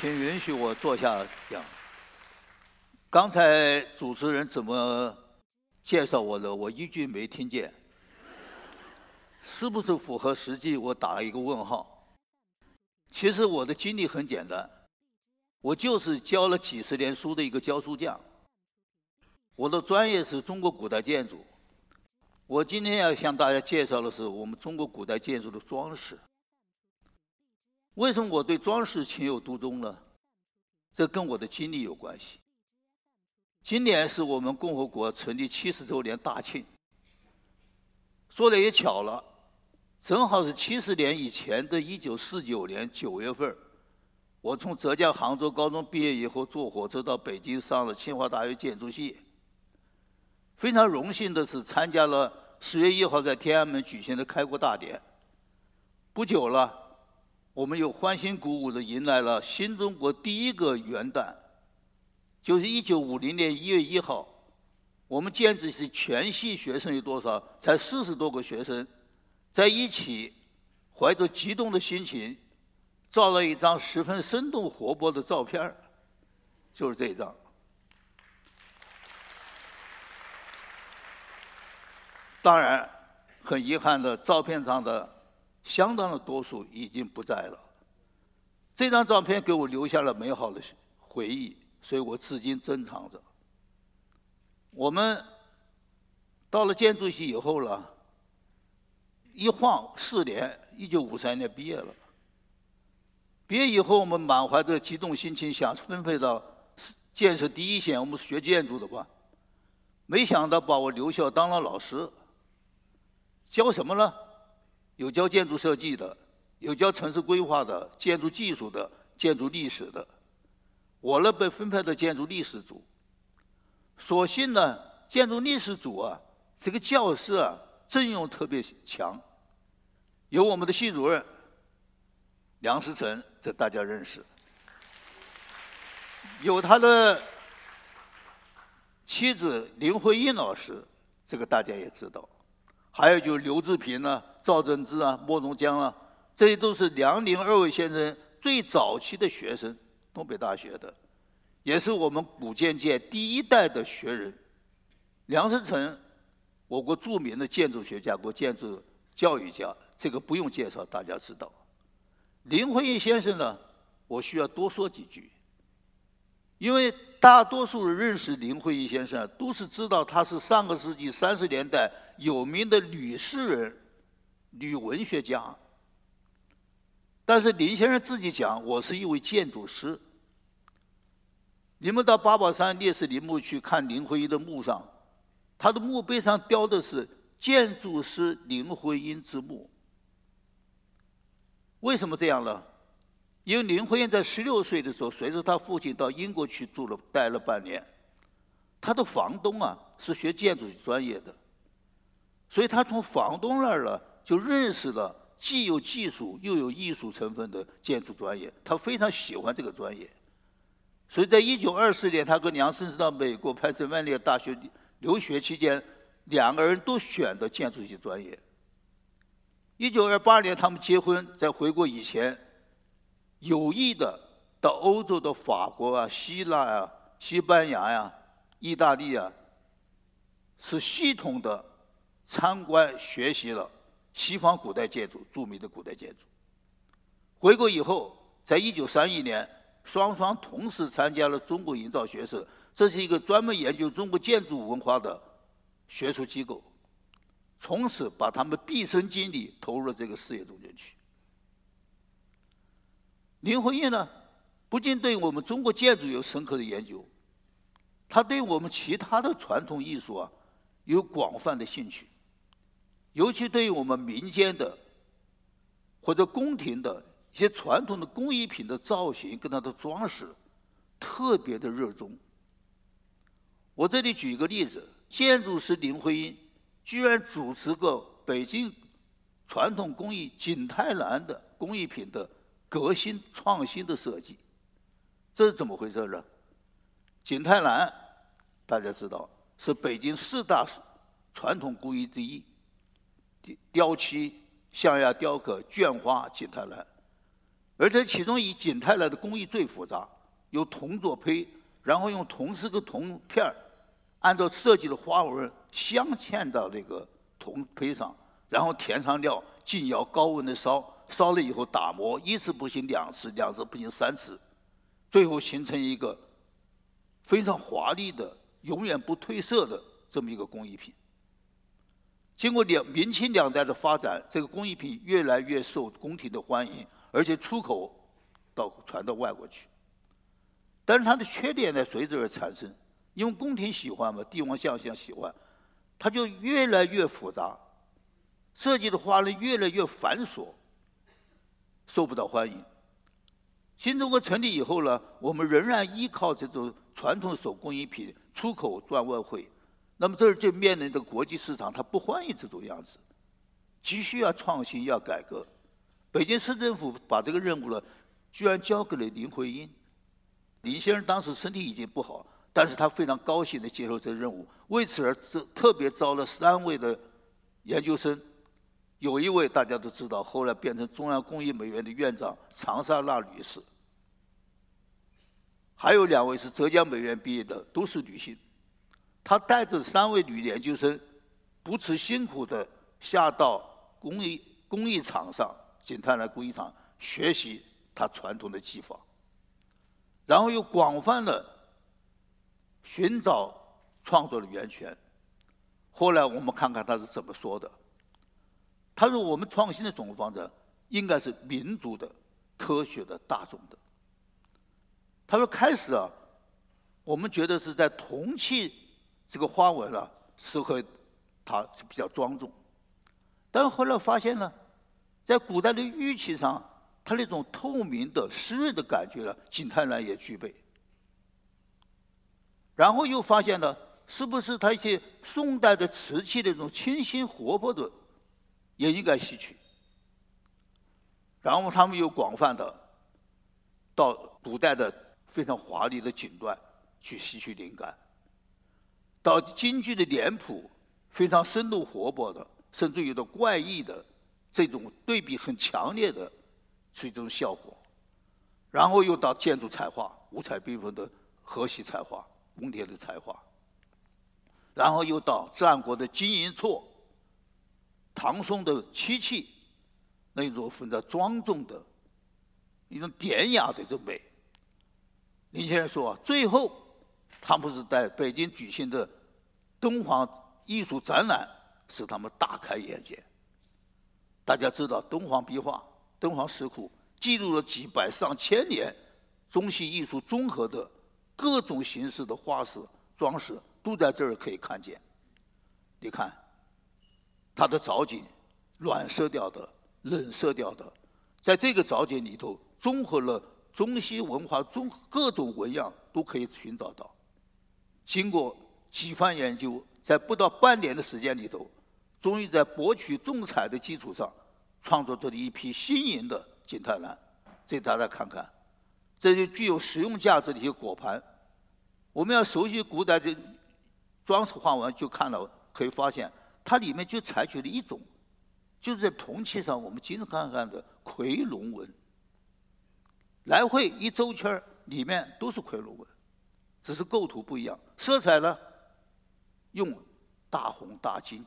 请允许我坐下讲。刚才主持人怎么介绍我的，我一句没听见。是不是符合实际？我打了一个问号。其实我的经历很简单，我就是教了几十年书的一个教书匠。我的专业是中国古代建筑。我今天要向大家介绍的是我们中国古代建筑的装饰。为什么我对装饰情有独钟呢？这跟我的经历有关系。今年是我们共和国成立七十周年大庆。说的也巧了，正好是七十年以前的一九四九年九月份我从浙江杭州高中毕业以后，坐火车到北京上了清华大学建筑系。非常荣幸的是，参加了十月一号在天安门举行的开国大典。不久了。我们又欢欣鼓舞地迎来了新中国第一个元旦，就是一九五零年一月一号。我们建筑系全系学生有多少？才四十多个学生，在一起，怀着激动的心情，照了一张十分生动活泼的照片就是这一张。当然，很遗憾的，照片上的。相当的多数已经不在了。这张照片给我留下了美好的回忆，所以我至今珍藏着。我们到了建筑系以后了，一晃四年，一九五三年毕业了。毕业以后，我们满怀着激动心情，想分配到建设第一线。我们学建筑的吧？没想到把我留校当了老师，教什么呢？有教建筑设计的，有教城市规划的、建筑技术的、建筑历史的。我呢被分配到建筑历史组。所幸呢，建筑历史组啊，这个教师啊阵容特别强，有我们的系主任梁思成，这大家认识；有他的妻子林徽因老师，这个大家也知道。还有就是刘志平呢、赵振之啊、莫宗江啊，这些都是梁林二位先生最早期的学生，东北大学的，也是我们古建界第一代的学人。梁思成，我国著名的建筑学家、国建筑教育家，这个不用介绍，大家知道。林徽因先生呢，我需要多说几句。因为大多数人认识林徽因先生，都是知道他是上个世纪三十年代有名的女诗人、女文学家。但是林先生自己讲，我是一位建筑师。你们到八宝山烈士陵墓去看林徽因的墓上，他的墓碑上雕的是“建筑师林徽因之墓”。为什么这样呢？因为林徽因在十六岁的时候，随着他父亲到英国去住了，待了半年。他的房东啊是学建筑专业的，所以他从房东那儿呢就认识了既有技术又有艺术成分的建筑专业。他非常喜欢这个专业，所以在一九二四年，他跟梁生到美国潘森万列大学留学期间，两个人都选的建筑系专业。一九二八年，他们结婚，在回国以前。有意的到欧洲的法国啊、希腊啊、西班牙呀、意大利啊，是系统的参观学习了西方古代建筑、著名的古代建筑。回国以后，在一九三一年，双双同时参加了中国营造学社，这是一个专门研究中国建筑文化的学术机构。从此，把他们毕生精力投入了这个事业中间去。林徽因呢，不仅对我们中国建筑有深刻的研究，他对我们其他的传统艺术啊有广泛的兴趣，尤其对于我们民间的或者宫廷的一些传统的工艺品的造型跟它的装饰，特别的热衷。我这里举一个例子，建筑师林徽因居然主持过北京传统工艺景泰蓝的工艺品的。革新创新的设计，这是怎么回事呢？景泰蓝，大家知道是北京四大传统工艺之一，雕漆、象牙雕刻、绢花、景泰蓝。而且其中以景泰蓝的工艺最复杂，由铜做胚，然后用铜丝跟铜片儿，按照设计的花纹镶嵌到这个铜胚上，然后填上料，进窑高温的烧，烧了以后打磨，一次不行两次，两次不行三次，最后形成一个非常华丽的、永远不褪色的这么一个工艺品。经过两明清两代的发展，这个工艺品越来越受宫廷的欢迎。而且出口到传到外国去，但是它的缺点呢随之而产生，因为宫廷喜欢嘛，帝王将相喜欢，它就越来越复杂，设计的花呢越来越繁琐，受不到欢迎。新中国成立以后呢，我们仍然依靠这种传统手工艺品出口赚外汇，那么这儿就面临着国际市场，它不欢迎这种样子，急需要创新，要改革。北京市政府把这个任务呢，居然交给了林徽因。林先生当时身体已经不好，但是他非常高兴地接受这个任务，为此而特特别招了三位的研究生，有一位大家都知道，后来变成中央工艺美院的院长长沙娜女士，还有两位是浙江美院毕业的，都是女性。他带着三位女研究生，不辞辛苦地下到工艺工艺场上。景泰来工艺厂学习他传统的技法，然后又广泛的寻找创作的源泉。后来我们看看他是怎么说的。他说：“我们创新的总方针应该是民族的、科学的、大众的。”他说：“开始啊，我们觉得是在铜器这个花纹啊，适合它是比较庄重，但后来发现呢。”在古代的玉器上，它那种透明的、湿润的感觉呢，景泰蓝也具备。然后又发现了，是不是它一些宋代的瓷器那种清新活泼的，也应该吸取。然后他们又广泛的到古代的非常华丽的锦缎去吸取灵感，到京剧的脸谱非常生动活泼的，甚至有的怪异的。这种对比很强烈的是一种效果，然后又到建筑彩画，五彩缤纷的河西彩画、宫廷的彩画，然后又到战国的金银错、唐宋的漆器，那种非常庄重的一种典雅的这种美。林先生说，最后他们是在北京举行的敦煌艺术展览，使他们大开眼界。大家知道，敦煌壁画、敦煌石窟记录了几百上千年中西艺术综合的各种形式的画饰装饰，都在这儿可以看见。你看，它的藻井，暖色调的、冷色调的，在这个藻井里头，综合了中西文化中各种纹样都可以寻找到。经过几番研究，在不到半年的时间里头，终于在博取众彩的基础上。创作出了一批新颖的景泰蓝，这大家看看，这就具有实用价值的一些果盘。我们要熟悉古代的装饰花纹，就看到可以发现，它里面就采取了一种，就是在铜器上我们经常看看的夔龙纹，来回一周圈里面都是夔龙纹，只是构图不一样。色彩呢，用大红大金，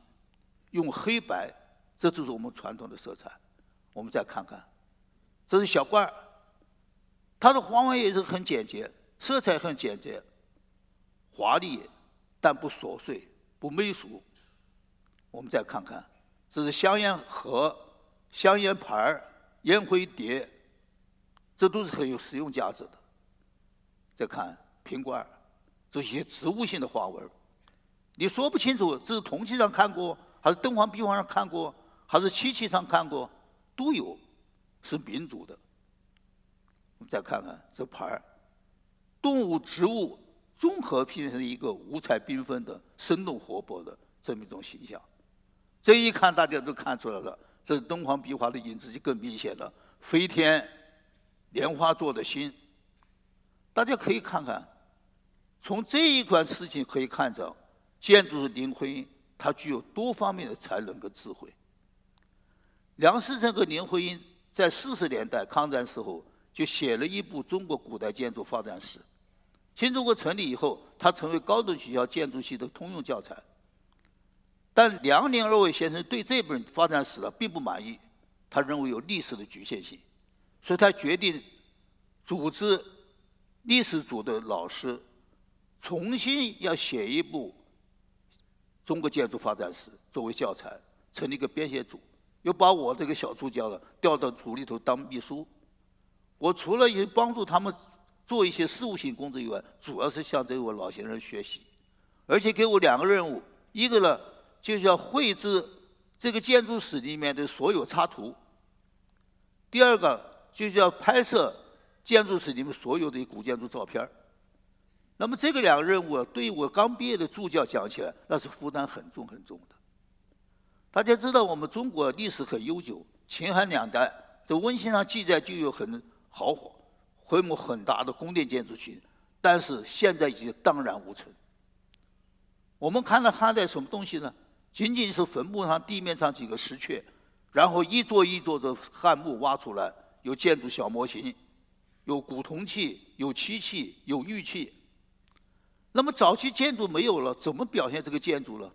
用黑白。这就是我们传统的色彩。我们再看看，这是小罐儿，它的花纹也是很简洁，色彩很简洁，华丽但不琐碎、不媚俗。我们再看看，这是香烟盒、香烟盘儿、烟灰碟，这都是很有实用价值的。再看瓶罐儿，这些植物性的花纹，你说不清楚这是铜器上看过还是敦煌壁画上看过。还是漆器上看过，都有，是民族的。我们再看看这牌儿，动物、植物综合拼成一个五彩缤纷的、生动活泼的这么一种形象。这一看，大家都看出来了，这敦煌壁画的影子就更明显了。飞天莲花座的心，大家可以看看，从这一款事情可以看着，建筑师林徽因他具有多方面的才能跟智慧。梁思成和林徽因在四十年代抗战时候就写了一部《中国古代建筑发展史》。新中国成立以后，它成为高等学校建筑系的通用教材。但梁林二位先生对这本发展史呢并不满意，他认为有历史的局限性，所以他决定组织历史组的老师重新要写一部中国建筑发展史作为教材，成立一个编写组，又把我这个小助教呢调到组里头当秘书。我除了也帮助他们做一些事务性工作以外，主要是向这位老先生学习，而且给我两个任务，一个呢。就是要绘制这个建筑史里面的所有插图。第二个就是要拍摄建筑史里面所有的古建筑照片那么这个两个任务对于我刚毕业的助教讲起来，那是负担很重很重的。大家知道我们中国历史很悠久，秦汉两代在文献上记载就有很豪华、规模很大的宫殿建筑群，但是现在已经荡然无存。我们看到汉代什么东西呢？仅仅是坟墓上地面上几个石阙，然后一座一座的汉墓挖出来，有建筑小模型，有古铜器，有漆器，有玉器。那么早期建筑没有了，怎么表现这个建筑呢？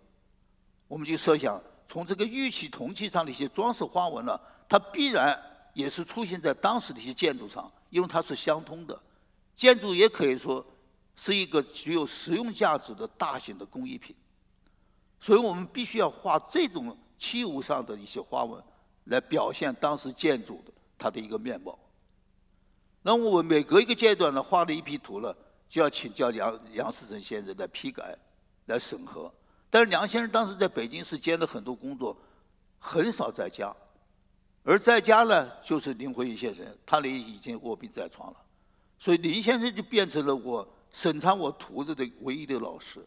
我们就设想，从这个玉器、铜器上的一些装饰花纹呢，它必然也是出现在当时的一些建筑上，因为它是相通的。建筑也可以说是一个具有实用价值的大型的工艺品。所以我们必须要画这种器物上的一些花纹，来表现当时建筑的它的一个面貌。那我们每隔一个阶段呢，画了一批图了，就要请教梁梁思成先生来批改、来审核。但是梁先生当时在北京市兼了很多工作，很少在家。而在家呢，就是林徽因先生，他呢已经卧病在床了。所以林先生就变成了我审查我图子的唯一的老师。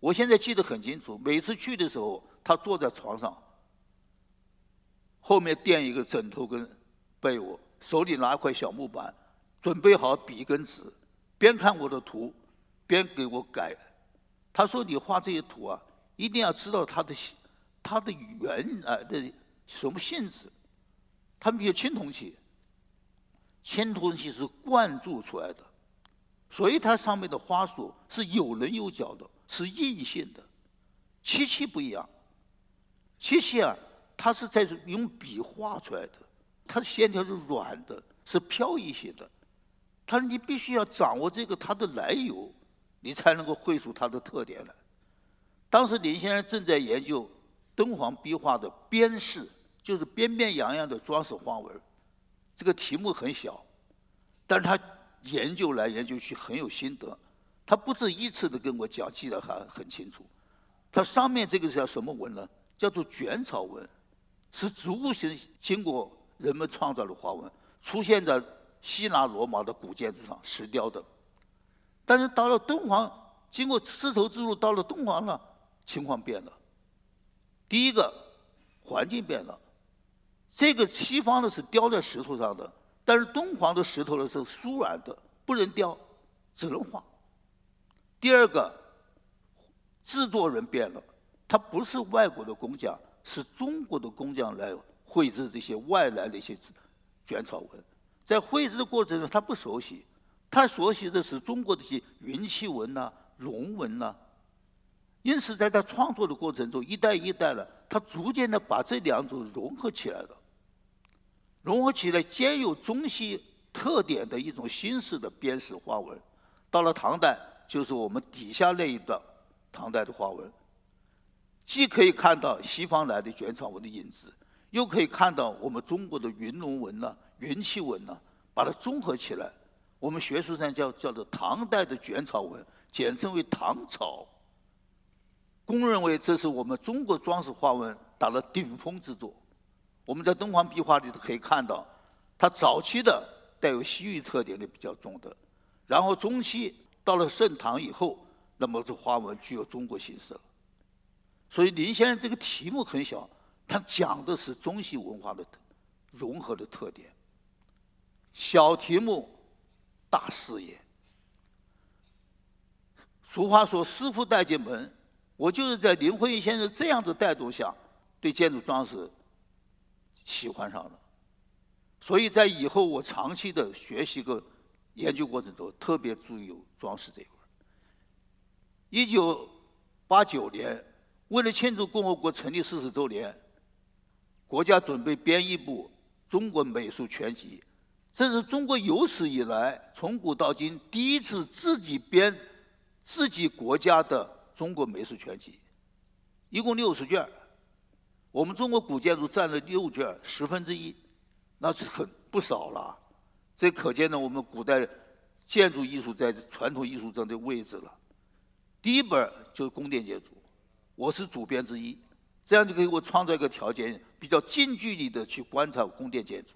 我现在记得很清楚，每次去的时候，他坐在床上，后面垫一个枕头跟被窝，手里拿块小木板，准备好笔跟纸，边看我的图，边给我改。他说：“你画这些图啊，一定要知道它的它的原来的什么性质。他们比如青铜器，青铜器是灌注出来的，所以它上面的花束是有棱有角的。”是硬性的，漆器不一样。漆器啊，它是在用笔画出来的，它的线条是软的，是飘逸性的。他说你必须要掌握这个它的来由，你才能够绘出它的特点来。当时林先生正在研究敦煌壁画的边饰，就是边边洋洋的装饰花纹。这个题目很小，但是他研究来研究去很有心得。他不止一次的跟我讲，记得还很清楚。它上面这个叫什么纹呢？叫做卷草纹，是植物性经过人们创造的花纹，出现在希腊罗马的古建筑上，石雕的。但是到了敦煌，经过丝绸之路到了敦煌了，情况变了。第一个，环境变了。这个西方的是雕在石头上的，但是敦煌的石头呢是酥软的，不能雕，只能画。第二个，制作人变了，他不是外国的工匠，是中国的工匠来绘制这些外来的一些卷草纹。在绘制的过程中，他不熟悉，他熟悉的是中国的一些云气纹呐、龙纹呐。因此，在他创作的过程中，一代一代的，他逐渐的把这两种融合起来了，融合起来兼有中西特点的一种新式的编饰花纹。到了唐代。就是我们底下那一段唐代的花纹，既可以看到西方来的卷草纹的影子，又可以看到我们中国的云龙纹呐、云气纹呢，把它综合起来，我们学术上叫叫做唐代的卷草纹，简称为唐草。公认为这是我们中国装饰花纹达到顶峰之作。我们在敦煌壁画里头可以看到，它早期的带有西域特点的比较重的，然后中期。到了盛唐以后，那么这花纹具有中国形式了。所以林先生这个题目很小，他讲的是中西文化的融合的特点。小题目，大视野。俗话说“师傅带进门”，我就是在林徽因先生这样子带动下，对建筑装饰喜欢上了。所以在以后我长期的学习跟研究过程中，特别注意有装饰这一块。一九八九年，为了庆祝共和国成立四十周年，国家准备编一部《中国美术全集》，这是中国有史以来从古到今第一次自己编自己国家的中国美术全集，一共六十卷。我们中国古建筑占了六卷，十分之一，那是很不少了。这可见呢，我们古代建筑艺术在传统艺术中的位置了。第一本就是宫殿建筑，我是主编之一，这样就给我创造一个条件，比较近距离的去观察宫殿建筑。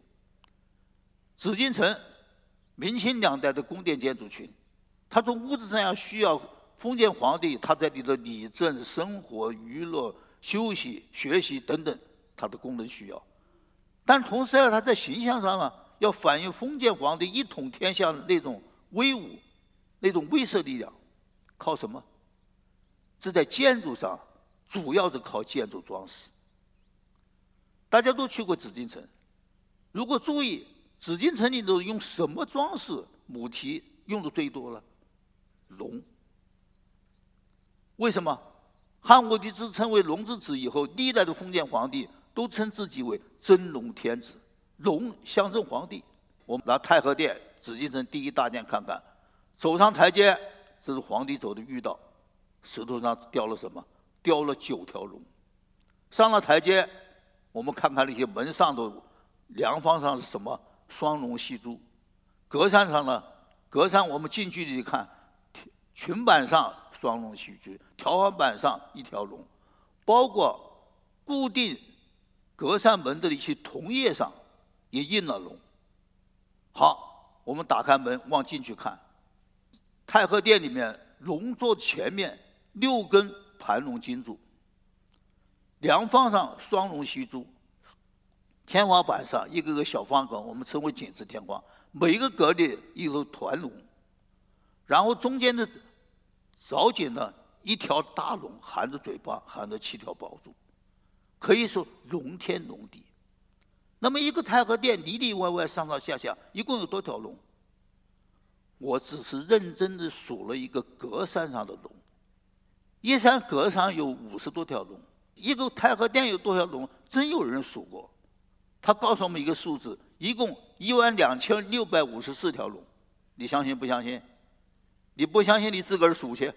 紫禁城，明清两代的宫殿建筑群，它从物质上要需要封建皇帝他在里头理政、生活、娱乐、休息、学习等等他的功能需要，但同时呢，它在形象上呢，要反映封建皇帝一统天下那种威武、那种威慑力量，靠什么？是在建筑上，主要是靠建筑装饰。大家都去过紫禁城，如果注意紫禁城里头用什么装饰母题用的最多了？龙。为什么？汉武帝自称为龙之子以后，历代的封建皇帝都称自己为真龙天子。龙象征皇帝。我们拿太和殿、紫禁城第一大殿看看，走上台阶，这是皇帝走的御道。石头上雕了什么？雕了九条龙。上了台阶，我们看看那些门上的梁方上是什么？双龙戏珠。格栅上呢？格栅我们近距离看，裙板上双龙戏珠，条纹板上一条龙，包括固定格扇门的一些铜叶上也印了龙。好，我们打开门往进去看，太和殿里面龙座前面。六根盘龙金柱，梁方上双龙戏珠，天花板上一个个小方格，我们称为锦字天花，每一个格里一个团龙，然后中间的藻井呢，一条大龙含着嘴巴，含着七条宝珠，可以说龙天龙地。那么一个太和殿里里外外上上下下一共有多条龙？我只是认真的数了一个格山上的龙。一山阁上有五十多条龙，一个太和殿有多少龙？真有人数过，他告诉我们一个数字，一共一万两千六百五十四条龙，你相信不相信？你不相信，你自个儿数去，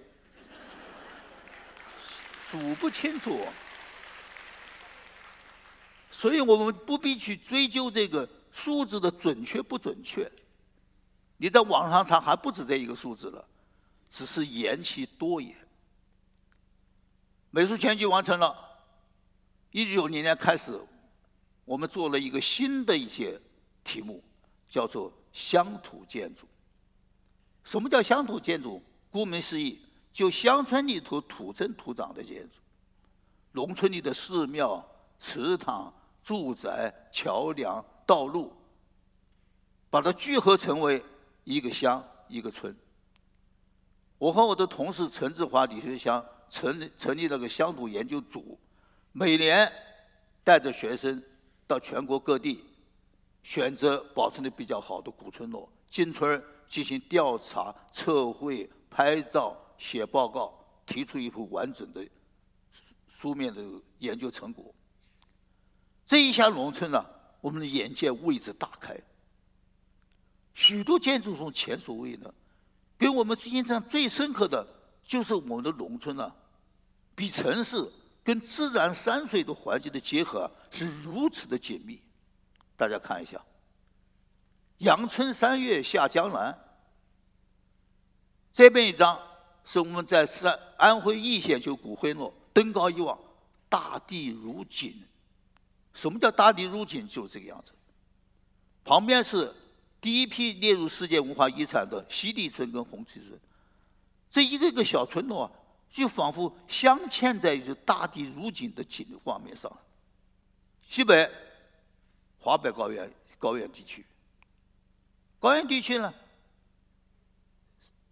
数不清楚。所以我们不必去追究这个数字的准确不准确。你在网上查还不止这一个数字了，只是言其多也。美术全集完成了，一九九零年开始，我们做了一个新的一些题目，叫做乡土建筑。什么叫乡土建筑？顾名思义，就乡村里头土生土长的建筑，农村里的寺庙、祠堂、住宅、桥梁、道路，把它聚合成为一个乡一个村。我和我的同事陈志华、李学祥。成立成立了个乡土研究组，每年带着学生到全国各地，选择保存的比较好的古村落、进村进行调查、测绘、拍照、写报告，提出一幅完整的书面的研究成果。这一下农村呢，我们的眼界为之大开，许多建筑中前所未有，给我们印象最深刻的。就是我们的农村呢，比城市跟自然山水的环境的结合是如此的紧密。大家看一下，“阳春三月下江南”这边一张是我们在山安徽易县就古徽落，登高一望，大地如锦。什么叫大地如锦？就这个样子。旁边是第一批列入世界文化遗产的西递村跟红旗村。这一个个小村落啊，就仿佛镶嵌在一大地如锦的景画面上。西北，华北高原高原地区，高原地区呢，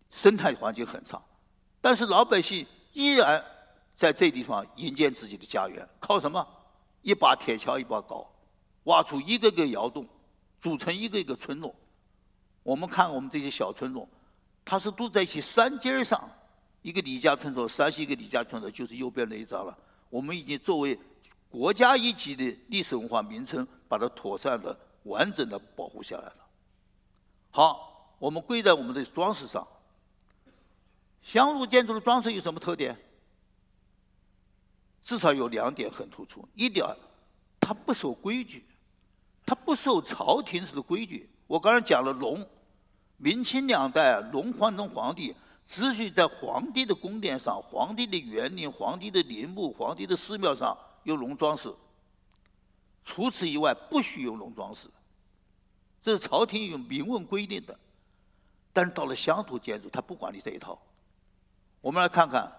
生态环境很差，但是老百姓依然在这地方营建自己的家园，靠什么？一把铁锹一把镐，挖出一个个窑洞，组成一个一个村落。我们看我们这些小村落，它是都在一起山尖上，一个李家村落，山西一个李家村落，就是右边那一张了。我们已经作为国家一级的历史文化名称，把它妥善的、完整的保护下来了。好，我们归在我们的装饰上。香炉建筑的装饰有什么特点？至少有两点很突出。一点，它不守规矩，它不受朝廷式的规矩。我刚才讲了龙，明清两代龙皇中皇帝只许在皇帝的宫殿上、皇帝的园林、皇帝的陵墓、皇帝的寺庙上有龙装饰，除此以外不许用龙装饰。这是朝廷有明文规定的。但是到了乡土建筑，他不管你这一套。我们来看看，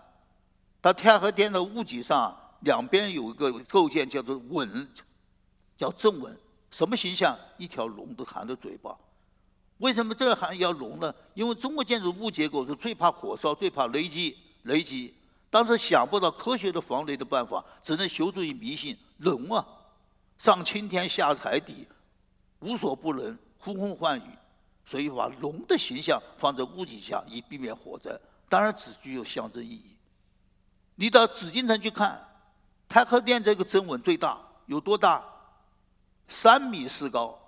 到太和殿的屋脊上，两边有一个构件叫做吻，叫正吻。什么形象？一条龙都含着嘴巴。为什么这含要龙呢？因为中国建筑物结构是最怕火烧、最怕雷击。雷击，当时想不到科学的防雷的办法，只能求助于迷信。龙啊，上青天下海底，无所不能，呼风唤雨，所以把龙的形象放在屋脊下，以避免火灾。当然只具有象征意义。你到紫禁城去看，太和殿这个真吻最大，有多大？三米四高。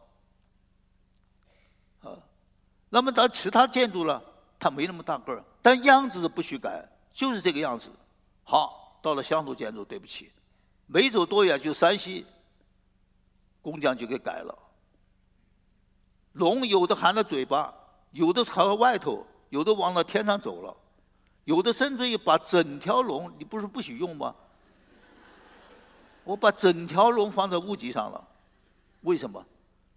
那么到其他建筑了，它没那么大个儿，但样子不许改，就是这个样子。好，到了乡土建筑，对不起，没走多远就山西，工匠就给改了。龙有的含着嘴巴，有的朝外头，有的往那天上走了。有的甚至于把整条龙，你不是不许用吗？我把整条龙放在屋脊上了，为什么？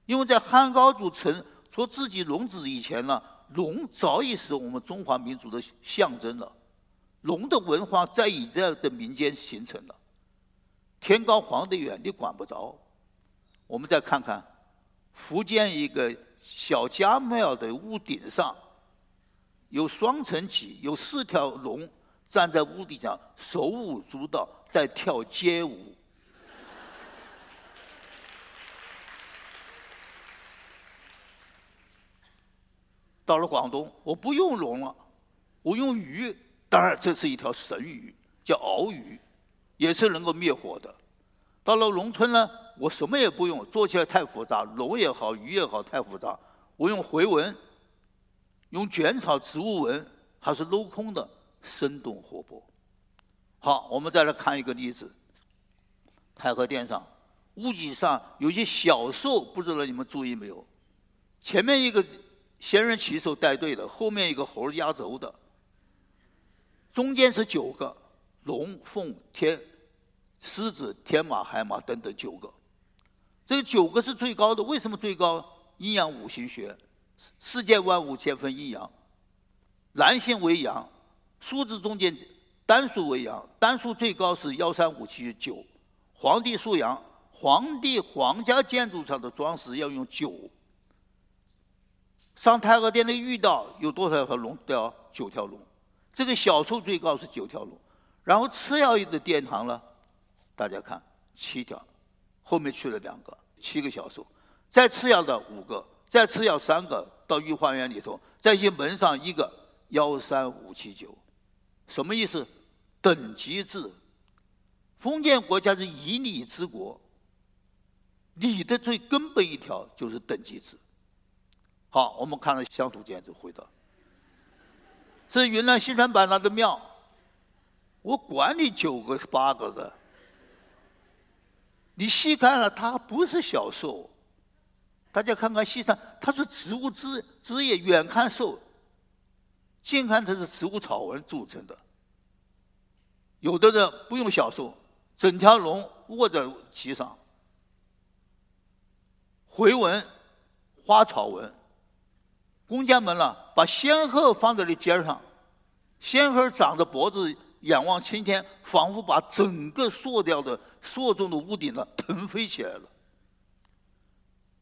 因为在汉高祖城说自己龙子以前呢，龙早已是我们中华民族的象征了，龙的文化在已在的民间形成了。天高皇帝远，你管不着。我们再看看福建一个小家庙的屋顶上。有双层脊，有四条龙站在屋顶上，手舞足蹈，在跳街舞。到了广东，我不用龙了，我用鱼。当然，这是一条神鱼，叫鳌鱼，也是能够灭火的。到了农村呢，我什么也不用，做起来太复杂，龙也好，鱼也好，太复杂，我用回纹。用卷草植物纹还是镂空的，生动活泼。好，我们再来看一个例子。太和殿上屋脊上有些小兽，不知道你们注意没有？前面一个仙人骑手带队的，后面一个猴压轴的，中间是九个龙凤天、狮子、天马、海马等等九个。这九个是最高的，为什么最高？阴阳五行学。世界万物皆分阴阳，男性为阳，数字中间单数为阳，单数最高是幺三五七九。皇帝属阳，皇帝皇家建筑上的装饰要用九。上太和殿的御道有多少条龙？雕九条龙。这个小数最高是九条龙，然后次要的殿堂呢？大家看七条，后面去了两个，七个小数，再次要的五个。再次要三个到御花园里头，在一门上一个幺三五七九，什么意思？等级制。封建国家是以礼治国，礼的最根本一条就是等级制。好，我们看了乡土建筑，回到这云南西双版纳的庙，我管你九个八个的，你细看了，它不是小兽。大家看看西山，它是植物枝枝叶，远看瘦，近看它是植物草纹组成的。有的人不用小兽，整条龙卧在其上，回纹、花草纹。工匠们呢，把仙鹤放在了尖上，仙鹤长着脖子，仰望青天，仿佛把整个塑掉的塑中的屋顶呢腾飞起来了。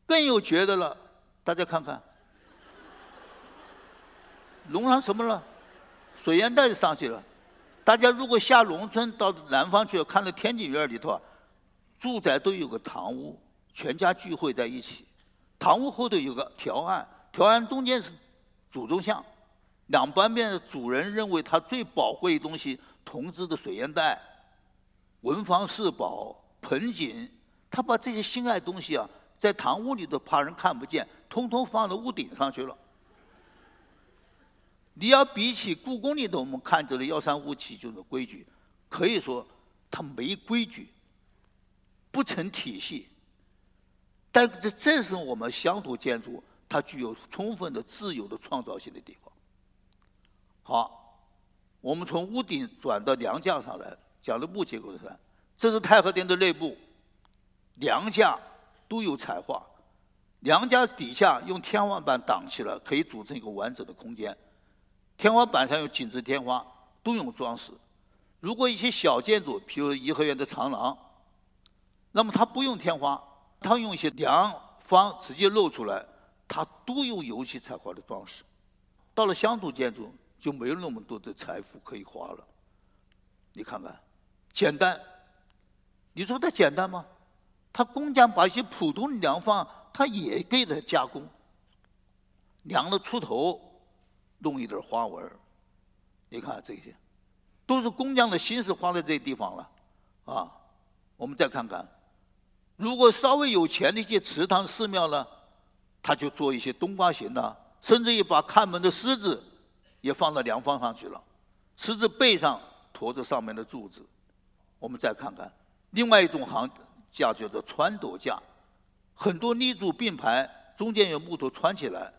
更有觉得了，大家看看，龙上什么了？水烟袋上去了。大家如果下农村到南方去，看到天井院里头，住宅都有个堂屋，全家聚会在一起。堂屋后头有个条案，条案中间是祖宗像，两半边主人认为他最宝贵的东西，铜制的水烟袋、文房四宝、盆景，他把这些心爱东西啊，在堂屋里头怕人看不见，通通放到屋顶上去了。你要比起故宫里头我们看到的幺三五七这种规矩，可以说它没规矩，不成体系。但这这是我们乡土建筑它具有充分的自由的创造性的地方。好，我们从屋顶转到梁架上来，讲的木结构上，这是太和殿的内部，梁架都有彩画，梁架底下用天花板挡起了，可以组成一个完整的空间。天花板上有锦织天花，都用装饰。如果一些小建筑，譬如颐和园的长廊，那么它不用天花。它用一些梁方直接露出来，他都用油漆彩画的装饰。到了乡土建筑，就没有那么多的财富可以花了。你看看，简单，你说它简单吗？他工匠把一些普通的梁方，他也给它加工，梁的出头弄一点花纹你看这些，都是工匠的心思花在这些地方了。啊，我们再看看。如果稍微有钱的一些祠堂寺庙呢，他就做一些冬瓜形的，甚至于把看门的狮子也放到梁方上去了，狮子背上驮着上面的柱子。我们再看看另外一种行架，叫做穿斗架，很多立柱并排，中间有木头穿起来，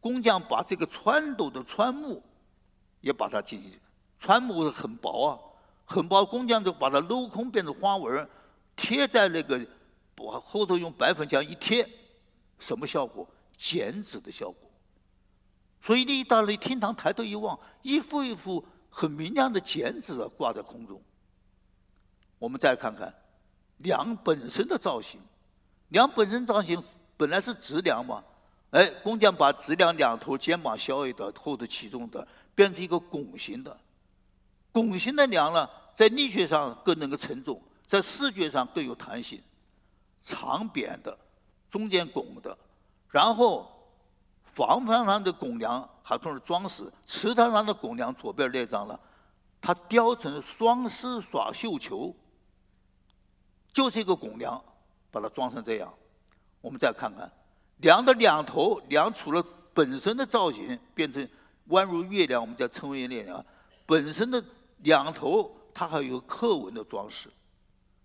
工匠把这个穿斗的穿木也把它进行，穿木很薄啊，很薄，工匠就把它镂空变成花纹，贴在那个。把后头用白粉浆一贴，什么效果？剪纸的效果。所以你到了厅堂抬头一望，一幅一幅很明亮的剪纸啊挂在空中。我们再看看梁本身的造型，梁本身造型本来是直梁嘛，哎，工匠把直梁两头肩膀削一的，后头起重的，变成一个拱形的。拱形的梁呢，在力学上更能够承重，在视觉上更有弹性。长扁的，中间拱的，然后房房上的拱梁还都是装饰，池塘上的拱梁左边那张了，它雕成双狮耍绣球，就是一个拱梁，把它装成这样。我们再看看梁的两头，梁除了本身的造型变成弯如月亮，我们叫称为月亮，本身的两头它还有刻纹的装饰，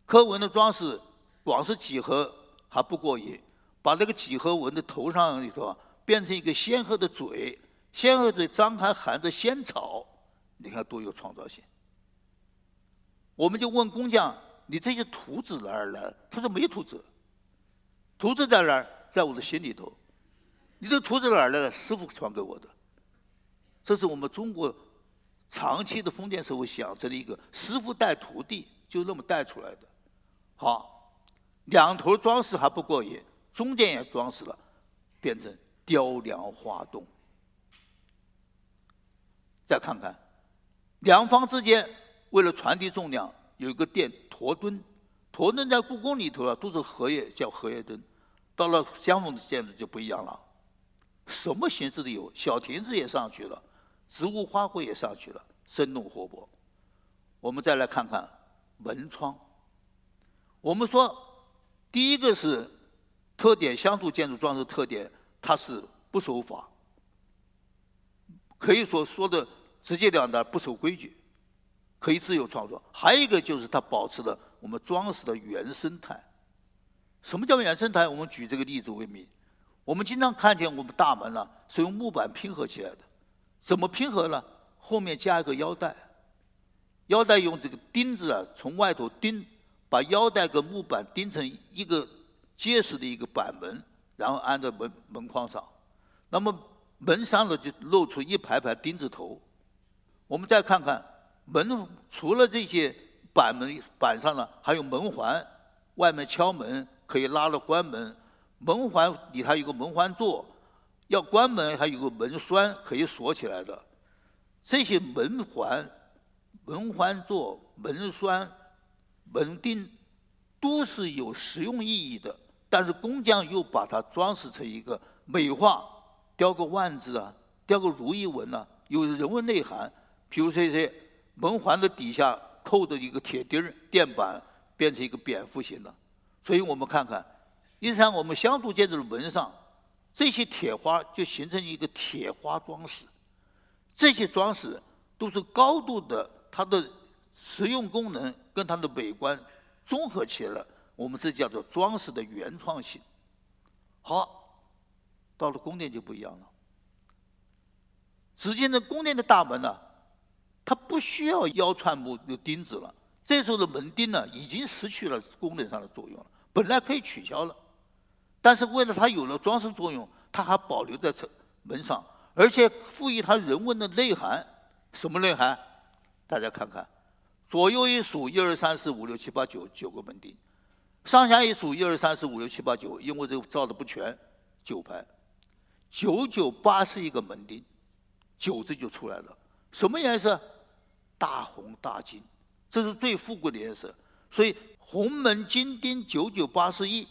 刻纹的装饰。光是几何还不过瘾，把那个几何纹的头上里头变成一个仙鹤的嘴，仙鹤嘴张开含着仙草，你看多有创造性。我们就问工匠：“你这些图纸哪儿来？”他说：“没图纸，图纸在哪儿？在我的心里头。你这图纸哪儿来的？师傅传给我的。这是我们中国长期的封建社会养成的一个师傅带徒弟，就那么带出来的。好。两头装饰还不过瘾，中间也装饰了，变成雕梁画栋。再看看，两方之间为了传递重量，有一个电驼墩。驼墩在故宫里头啊，都是荷叶，叫荷叶墩。到了相逢的建筑就不一样了，什么形式都有，小亭子也上去了，植物花卉也上去了，生动活泼。我们再来看看门窗，我们说。第一个是特点，乡土建筑装饰特点，它是不守法，可以说说的直截了当，不守规矩，可以自由创作。还有一个就是它保持了我们装饰的原生态。什么叫原生态？我们举这个例子为名。我们经常看见我们大门呢是用木板拼合起来的，怎么拼合呢？后面加一个腰带，腰带用这个钉子啊从外头钉。把腰带跟木板钉成一个结实的一个板门，然后安在门门框上，那么门上呢就露出一排排钉子头。我们再看看门，除了这些板门板上呢，还有门环，外面敲门可以拉了关门，门环里还有个门环座，要关门还有个门栓可以锁起来的。这些门环、门环座、门栓。门钉都是有实用意义的，但是工匠又把它装饰成一个美化，雕个万字啊，雕个如意纹啊，有人文内涵。比如这些门环的底下扣着一个铁钉儿、垫板，变成一个蝙蝠形的。所以我们看看，一上我们乡土建筑的门上，这些铁花就形成一个铁花装饰。这些装饰都是高度的，它的实用功能跟它的美观综合起来，我们这叫做装饰的原创性。好，到了宫殿就不一样了。只见这宫殿的大门呢。它不需要腰串木的钉子了，这时候的门钉呢，已经失去了功能上的作用了。本来可以取消了，但是为了它有了装饰作用，它还保留在这门上，而且赋予它人文的内涵。什么内涵？大家看看，左右一数，一二三四五六七八九，九个门钉；上下一数，一二三四五六七八九，因为这个照的不全，九排，九九八十一个门钉，九字就出来了。什么颜色？大红大金，这是最富贵的颜色。所以红门金钉九九八十一，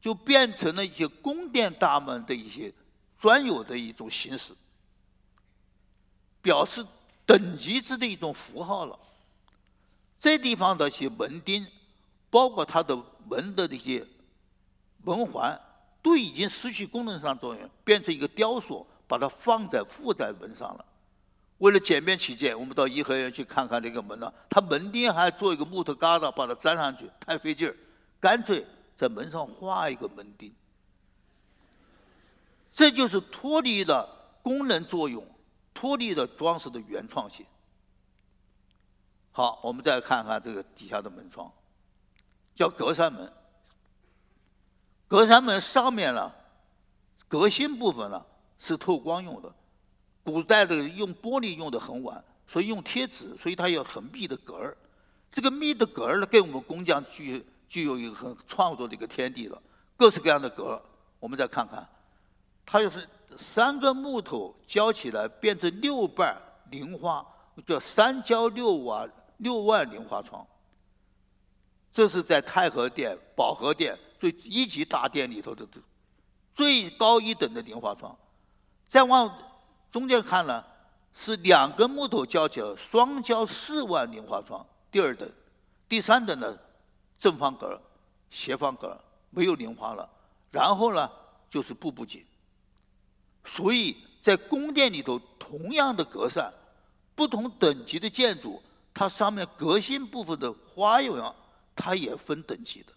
就变成了一些宫殿大门的一些专有的一种形式，表示等级制的一种符号了。这地方的一些门钉，包括它的门的这些门环，都已经失去功能上作用，变成一个雕塑，把它放在附在门上了。为了简便起见，我们到颐和园去看看那个门了。它门钉还做一个木头疙瘩，把它粘上去，太费劲儿，干脆在门上画一个门钉。这就是脱离了功能作用，脱离了装饰的原创性。好，我们再看看这个底下的门窗，叫格栅门。格栅门上面呢，革新部分呢是透光用的。古代的用玻璃用的很晚，所以用贴纸，所以它有很密的格儿。这个密的格儿呢，给我们工匠具具有一个很创作的一个天地了。各式各样的格儿，我们再看看，它就是三个木头交起来变成六瓣菱花，叫三交六瓦六万菱花窗。这是在太和殿、保和殿最一级大殿里头的最高一等的菱花窗。再往中间看呢，是两根木头交起，双交四万菱花窗，第二等，第三等呢，正方格、斜方格没有菱花了，然后呢就是步步紧。所以在宫殿里头，同样的格扇，不同等级的建筑，它上面革新部分的花样，它也分等级的。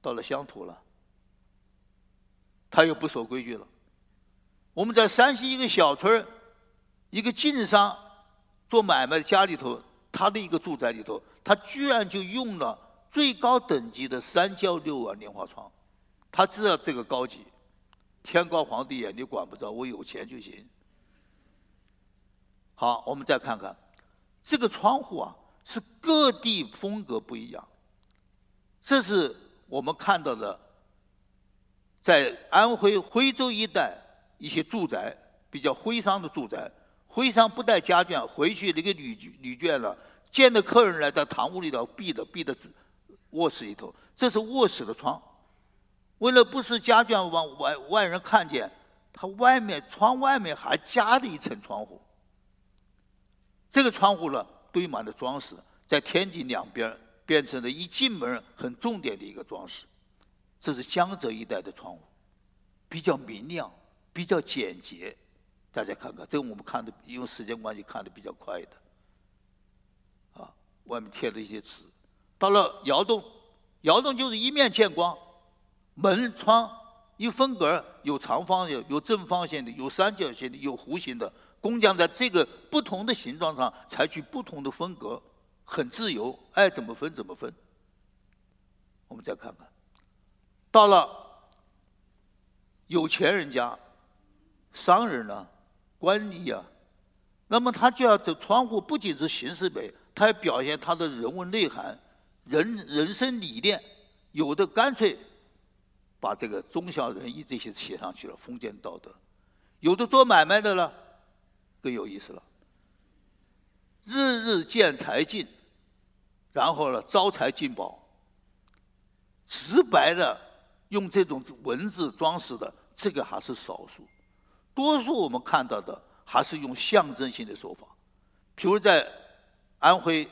到了乡土了，它又不守规矩了。我们在山西一个小村，一个晋商做买卖，家里头他的一个住宅里头，他居然就用了最高等级的三交六碗莲花窗，他知道这个高级，天高皇帝远，你管不着，我有钱就行。好，我们再看看这个窗户啊，是各地风格不一样，这是我们看到的，在安徽徽州一带。一些住宅比较徽商的住宅，徽商不带家眷回去，那个女女眷了，见到客人来到堂屋里头闭的闭的卧室里头，这是卧室的窗，为了不使家眷往外外人看见，他外面窗外面还加了一层窗户，这个窗户呢堆满的装饰，在天井两边变成了一进门很重点的一个装饰，这是江浙一带的窗户，比较明亮。比较简洁，大家看看，这个我们看的，因为时间关系看的比较快的，啊，外面贴了一些纸。到了窑洞，窑洞就是一面见光，门窗一分格，有长方形有正方形的，有三角形的，有弧形的。工匠在这个不同的形状上采取不同的风格，很自由，爱怎么分怎么分。我们再看看，到了有钱人家。商人呢，官吏啊，那么他就要这窗户不仅是形式美，他要表现他的人文内涵、人人生理念。有的干脆把这个忠孝仁义这些写上去了，封建道德；有的做买卖的呢，更有意思了，日日见财进，然后呢招财进宝，直白的用这种文字装饰的，这个还是少数。多数我们看到的还是用象征性的手法，比如在安徽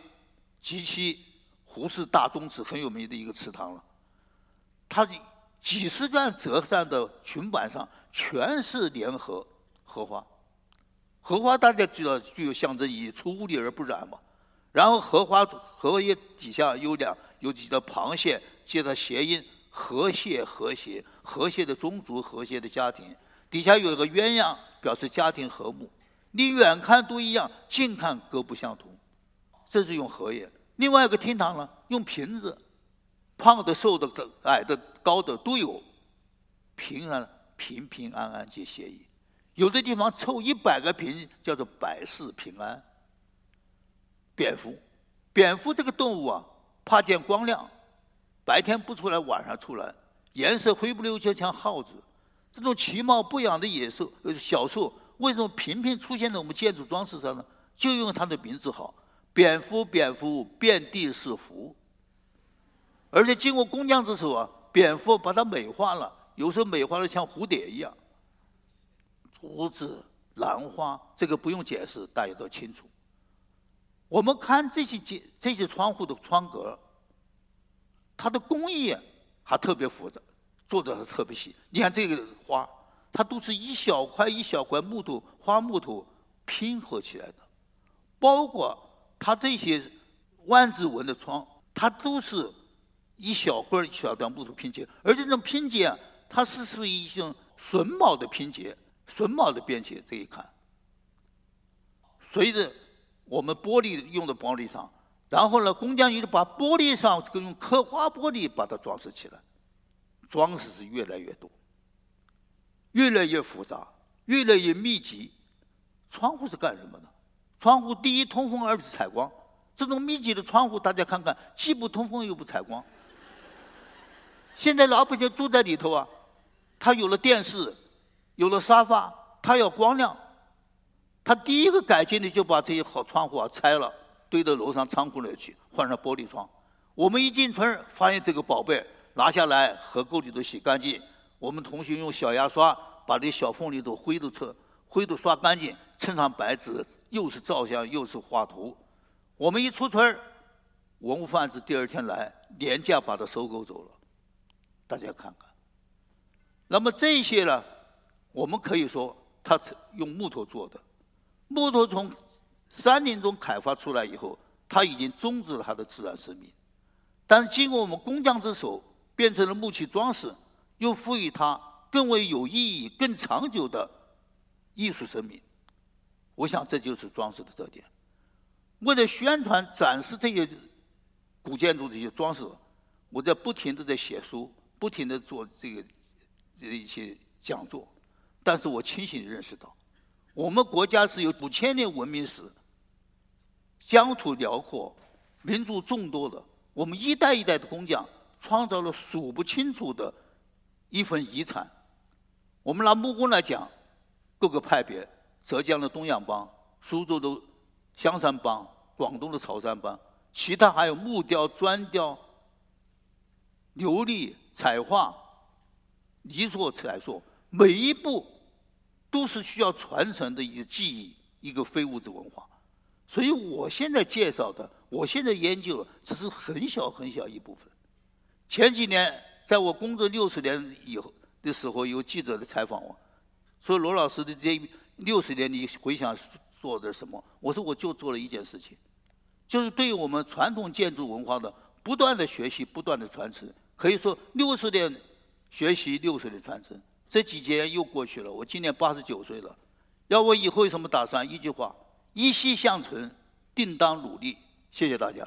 及其胡氏大宗祠很有名的一个祠堂了，它的几十杆折扇的裙板上全是莲荷荷花，荷花大家知道具有象征意义，出污泥而不染嘛。然后荷花荷叶底下有两有几条螃蟹，接着谐音。和谐，和谐，和谐的宗族，和谐的家庭。底下有一个鸳鸯，表示家庭和睦。你远看都一样，近看各不相同。这是用荷叶。另外一个厅堂呢，用瓶子，胖的、瘦的、矮的、高的都有。平安，平平安安皆协议。有的地方凑一百个平，叫做百事平安。蝙蝠，蝙蝠这个动物啊，怕见光亮。白天不出来，晚上出来，颜色灰不溜秋，像耗子。这种其貌不扬的野兽，呃，小兽，为什么频频出现在我们建筑装饰上呢？就因为它的名字好，蝙蝠，蝙蝠，遍地是福。而且经过工匠之手啊，蝙蝠把它美化了，有时候美化的像蝴蝶一样。竹子、兰花，这个不用解释，大家都清楚。我们看这些这这些窗户的窗格。它的工艺还特别复杂，做的还特别细。你看这个花，它都是一小块一小块木头花木头拼合起来的，包括它这些万字纹的窗，它都是一小块一小段木头拼接。而这种拼接，它是属于一种榫卯的拼接，榫卯的编接。这一看，随着我们玻璃用的玻璃上。然后呢，工匠就把玻璃上这个用刻花玻璃把它装饰起来，装饰是越来越多，越来越复杂，越来越密集。窗户是干什么的？窗户第一通风，二是采光。这种密集的窗户，大家看看，既不通风又不采光。现在老百姓住在里头啊，他有了电视，有了沙发，他要光亮，他第一个改进的就把这些好窗户啊拆了。堆到楼上仓库里去，换上玻璃窗。我们一进村发现这个宝贝，拿下来河沟里头洗干净。我们同学用小牙刷把这小缝里头灰都擦，灰都刷干净，蹭上白纸，又是照相又是画图。我们一出村文物贩子第二天来，廉价把它收购走了。大家看看。那么这些呢，我们可以说，它用木头做的，木头从。山林中开发出来以后，它已经终止了它的自然生命，但是经过我们工匠之手，变成了木器装饰，又赋予它更为有意义、更长久的艺术生命。我想这就是装饰的特点。为了宣传、展示这些古建筑这些装饰，我在不停的在写书，不停的做这个这一些讲座，但是我清醒的认识到。我们国家是有五千年文明史，疆土辽阔，民族众多的。我们一代一代的工匠创造了数不清楚的一份遗产。我们拿木工来讲，各个派别：浙江的东阳帮、苏州的香山帮、广东的潮汕帮，其他还有木雕、砖雕、琉璃、彩画、泥塑、彩塑，每一步。都是需要传承的一个技艺，一个非物质文化。所以我现在介绍的，我现在研究的只是很小很小一部分。前几年，在我工作六十年以后的时候，有记者的采访我，说罗老师的这六十年你回想做的什么？我说我就做了一件事情，就是对于我们传统建筑文化的不断的学习、不断的传承。可以说六十年学习，六十年传承。这几年又过去了，我今年八十九岁了。要我以后有什么打算？一句话：一息向存，定当努力。谢谢大家。